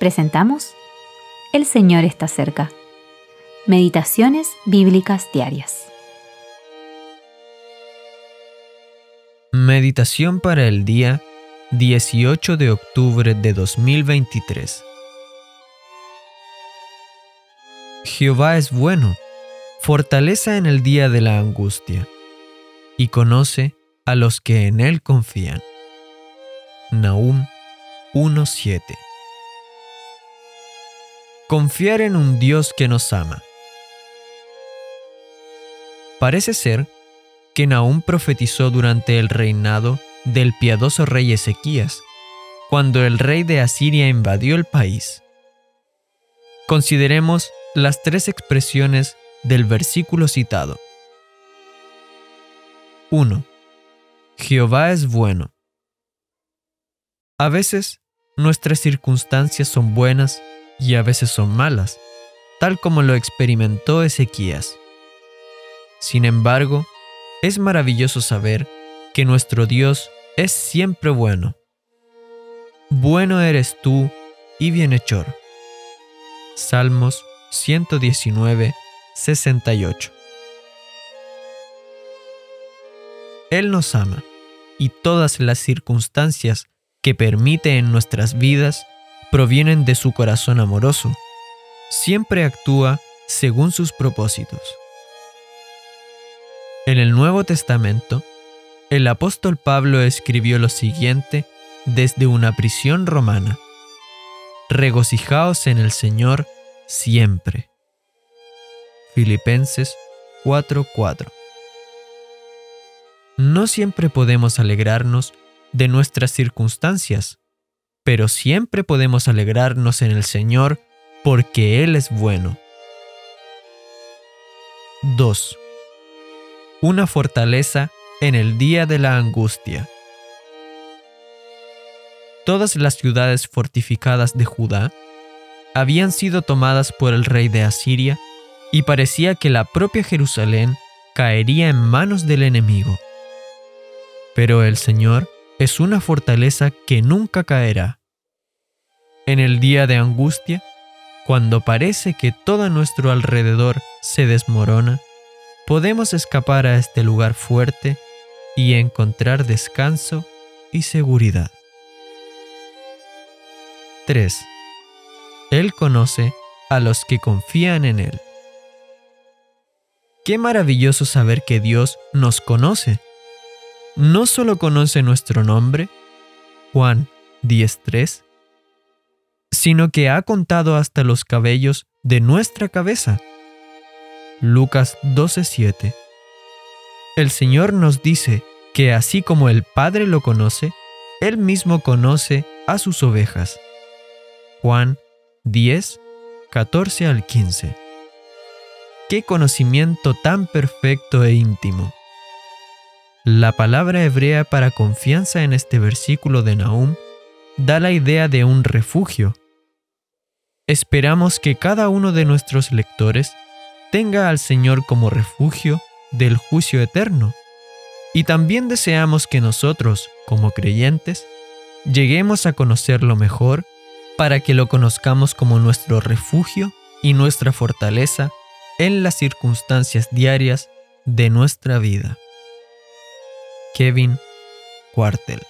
presentamos El Señor está cerca. Meditaciones Bíblicas Diarias. Meditación para el día 18 de octubre de 2023. Jehová es bueno, fortaleza en el día de la angustia, y conoce a los que en él confían. Nahum 1.7 Confiar en un Dios que nos ama. Parece ser que Nahum profetizó durante el reinado del piadoso rey Ezequías, cuando el rey de Asiria invadió el país. Consideremos las tres expresiones del versículo citado. 1. Jehová es bueno. A veces nuestras circunstancias son buenas y a veces son malas, tal como lo experimentó Ezequías. Sin embargo, es maravilloso saber que nuestro Dios es siempre bueno. Bueno eres tú y bienhechor. Salmos 119, 68. Él nos ama y todas las circunstancias que permite en nuestras vidas provienen de su corazón amoroso. Siempre actúa según sus propósitos. En el Nuevo Testamento, el apóstol Pablo escribió lo siguiente desde una prisión romana. Regocijaos en el Señor siempre. Filipenses 4:4 No siempre podemos alegrarnos de nuestras circunstancias, pero siempre podemos alegrarnos en el Señor porque Él es bueno. 2. Una fortaleza en el día de la angustia. Todas las ciudades fortificadas de Judá habían sido tomadas por el rey de Asiria y parecía que la propia Jerusalén caería en manos del enemigo. Pero el Señor es una fortaleza que nunca caerá. En el día de angustia, cuando parece que todo nuestro alrededor se desmorona, podemos escapar a este lugar fuerte y encontrar descanso y seguridad. 3. Él conoce a los que confían en Él. Qué maravilloso saber que Dios nos conoce no solo conoce nuestro nombre, Juan 10.3, sino que ha contado hasta los cabellos de nuestra cabeza. Lucas 12.7. El Señor nos dice que así como el Padre lo conoce, Él mismo conoce a sus ovejas. Juan 10, 14 al 15. Qué conocimiento tan perfecto e íntimo. La palabra hebrea para confianza en este versículo de Nahum da la idea de un refugio. Esperamos que cada uno de nuestros lectores tenga al Señor como refugio del juicio eterno. Y también deseamos que nosotros, como creyentes, lleguemos a conocerlo mejor para que lo conozcamos como nuestro refugio y nuestra fortaleza en las circunstancias diarias de nuestra vida. Kevin Quartel.